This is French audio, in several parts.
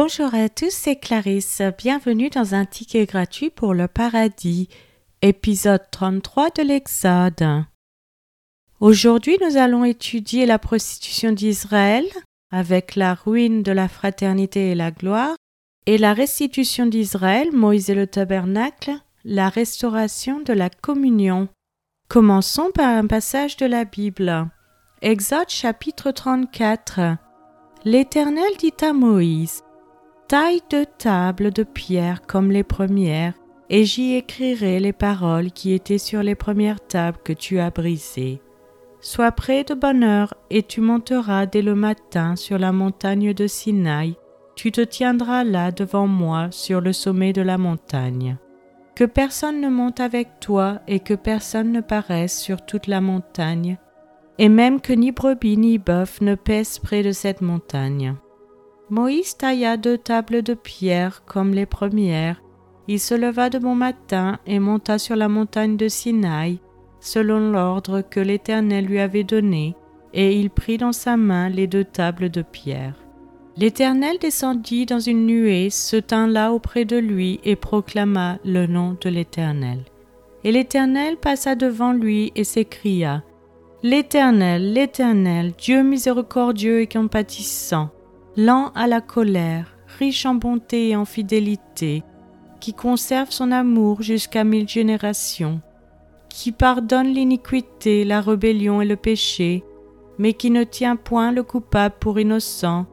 Bonjour à tous, c'est Clarisse. Bienvenue dans un ticket gratuit pour le paradis, épisode 33 de l'Exode. Aujourd'hui, nous allons étudier la prostitution d'Israël avec la ruine de la fraternité et la gloire, et la restitution d'Israël, Moïse et le tabernacle, la restauration de la communion. Commençons par un passage de la Bible. Exode chapitre 34. L'Éternel dit à Moïse Taille de table de pierre comme les premières, et j'y écrirai les paroles qui étaient sur les premières tables que tu as brisées. Sois prêt de bonne heure, et tu monteras dès le matin sur la montagne de Sinaï. Tu te tiendras là devant moi sur le sommet de la montagne. Que personne ne monte avec toi et que personne ne paraisse sur toute la montagne, et même que ni brebis ni bœuf ne pèsent près de cette montagne. Moïse tailla deux tables de pierre comme les premières. Il se leva de bon matin et monta sur la montagne de Sinaï, selon l'ordre que l'Éternel lui avait donné, et il prit dans sa main les deux tables de pierre. L'Éternel descendit dans une nuée, se tint là auprès de lui et proclama le nom de l'Éternel. Et l'Éternel passa devant lui et s'écria L'Éternel, l'Éternel, Dieu miséricordieux et compatissant, lent à la colère, riche en bonté et en fidélité, qui conserve son amour jusqu'à mille générations, qui pardonne l'iniquité, la rébellion et le péché, mais qui ne tient point le coupable pour innocent,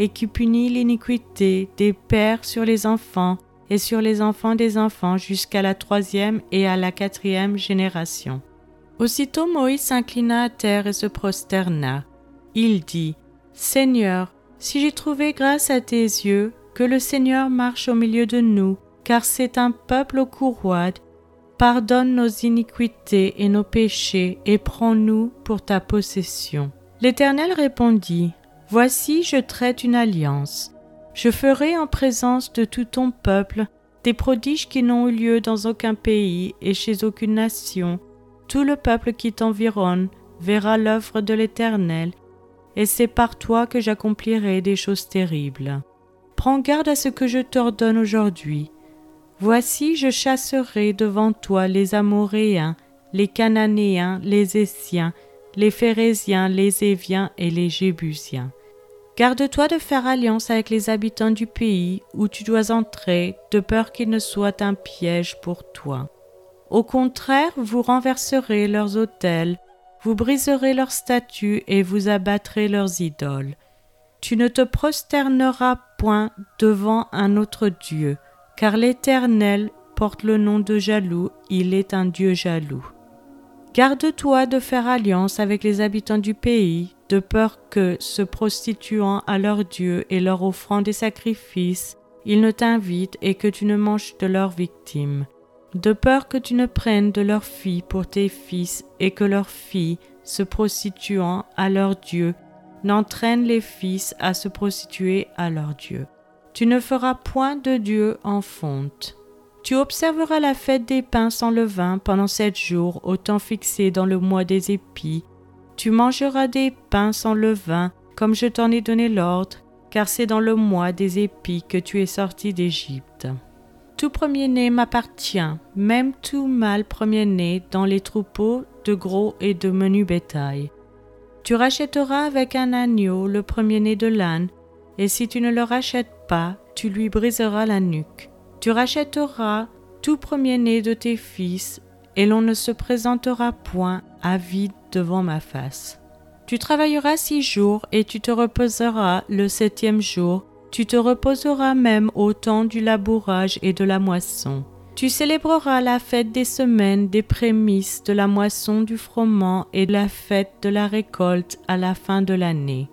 et qui punit l'iniquité des pères sur les enfants et sur les enfants des enfants jusqu'à la troisième et à la quatrième génération. Aussitôt Moïse s'inclina à terre et se prosterna. Il dit, Seigneur, si j'ai trouvé grâce à tes yeux, que le Seigneur marche au milieu de nous, car c'est un peuple au courroide, pardonne nos iniquités et nos péchés, et prends-nous pour ta possession. L'Éternel répondit, Voici je traite une alliance. Je ferai en présence de tout ton peuple des prodiges qui n'ont eu lieu dans aucun pays et chez aucune nation, tout le peuple qui t'environne verra l'œuvre de l'Éternel, et c'est par toi que j'accomplirai des choses terribles. Prends garde à ce que je t'ordonne aujourd'hui. Voici, je chasserai devant toi les Amoréens, les Cananéens, les Essiens, les Phérésiens, les Éviens et les Jébusiens. Garde-toi de faire alliance avec les habitants du pays où tu dois entrer, de peur qu'il ne soit un piège pour toi. Au contraire, vous renverserez leurs autels, vous briserez leurs statues et vous abattrez leurs idoles. Tu ne te prosterneras point devant un autre Dieu, car l'Éternel porte le nom de jaloux, il est un Dieu jaloux. Garde-toi de faire alliance avec les habitants du pays, de peur que, se prostituant à leurs dieux et leur offrant des sacrifices, ils ne t'invitent et que tu ne manges de leurs victimes de peur que tu ne prennes de leurs filles pour tes fils et que leurs filles, se prostituant à leur Dieu, n'entraînent les fils à se prostituer à leur Dieu. Tu ne feras point de Dieu en fonte. Tu observeras la fête des pains sans levain pendant sept jours au temps fixé dans le mois des épis. Tu mangeras des pains sans levain, comme je t'en ai donné l'ordre, car c'est dans le mois des épis que tu es sorti d'Égypte. Tout premier-né m'appartient, même tout mâle premier-né dans les troupeaux de gros et de menu bétail. Tu rachèteras avec un agneau le premier-né de l'âne, et si tu ne le rachètes pas, tu lui briseras la nuque. Tu rachèteras tout premier-né de tes fils, et l'on ne se présentera point à vide devant ma face. Tu travailleras six jours, et tu te reposeras le septième jour, tu te reposeras même au temps du labourage et de la moisson. Tu célébreras la fête des semaines, des prémices, de la moisson du froment et la fête de la récolte à la fin de l'année.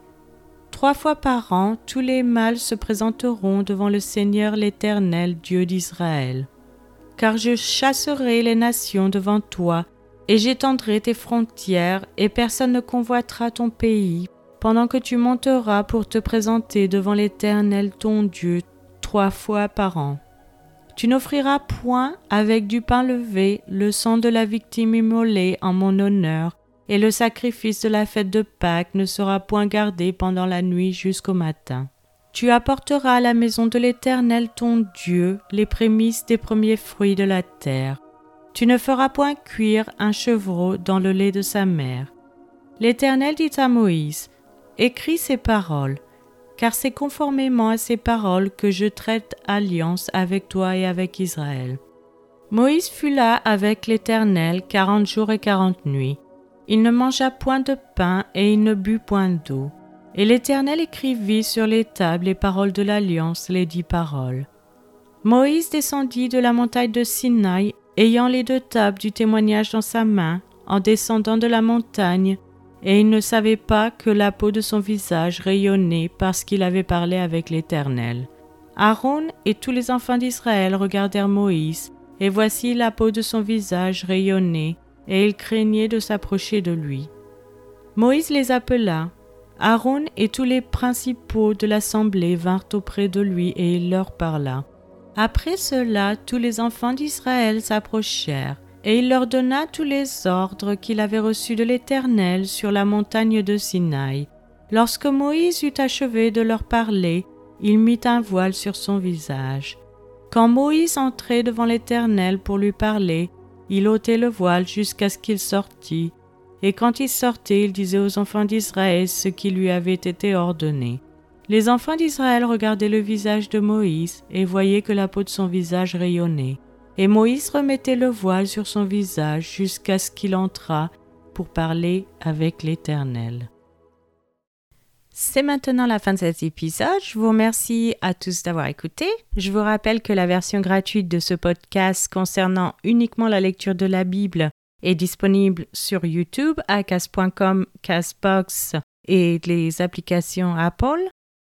Trois fois par an, tous les mâles se présenteront devant le Seigneur l'Éternel, Dieu d'Israël. Car je chasserai les nations devant toi, et j'étendrai tes frontières, et personne ne convoitera ton pays, pendant que tu monteras pour te présenter devant l'Éternel ton Dieu trois fois par an. Tu n'offriras point avec du pain levé le sang de la victime immolée en mon honneur, et le sacrifice de la fête de Pâques ne sera point gardé pendant la nuit jusqu'au matin. Tu apporteras à la maison de l'Éternel ton Dieu les prémices des premiers fruits de la terre. Tu ne feras point cuire un chevreau dans le lait de sa mère. L'Éternel dit à Moïse, Écris ces paroles, car c'est conformément à ces paroles que je traite alliance avec toi et avec Israël. Moïse fut là avec l'Éternel quarante jours et quarante nuits. Il ne mangea point de pain et il ne but point d'eau. Et l'Éternel écrivit sur les tables les paroles de l'alliance, les dix paroles. Moïse descendit de la montagne de Sinaï, ayant les deux tables du témoignage dans sa main, en descendant de la montagne, et il ne savait pas que la peau de son visage rayonnait parce qu'il avait parlé avec l'Éternel. Aaron et tous les enfants d'Israël regardèrent Moïse, et voici la peau de son visage rayonnait, et ils craignaient de s'approcher de lui. Moïse les appela, Aaron et tous les principaux de l'assemblée vinrent auprès de lui et il leur parla. Après cela, tous les enfants d'Israël s'approchèrent, et il leur donna tous les ordres qu'il avait reçus de l'Éternel sur la montagne de Sinaï. Lorsque Moïse eut achevé de leur parler, il mit un voile sur son visage. Quand Moïse entrait devant l'Éternel pour lui parler, il ôtait le voile jusqu'à ce qu'il sortît, et quand il sortait, il disait aux enfants d'Israël ce qui lui avait été ordonné. Les enfants d'Israël regardaient le visage de Moïse et voyaient que la peau de son visage rayonnait. Et Moïse remettait le voile sur son visage jusqu'à ce qu'il entrât pour parler avec l'Éternel. C'est maintenant la fin de cet épisode. Je vous remercie à tous d'avoir écouté. Je vous rappelle que la version gratuite de ce podcast concernant uniquement la lecture de la Bible est disponible sur YouTube, à cas.com, Casbox et les applications Apple.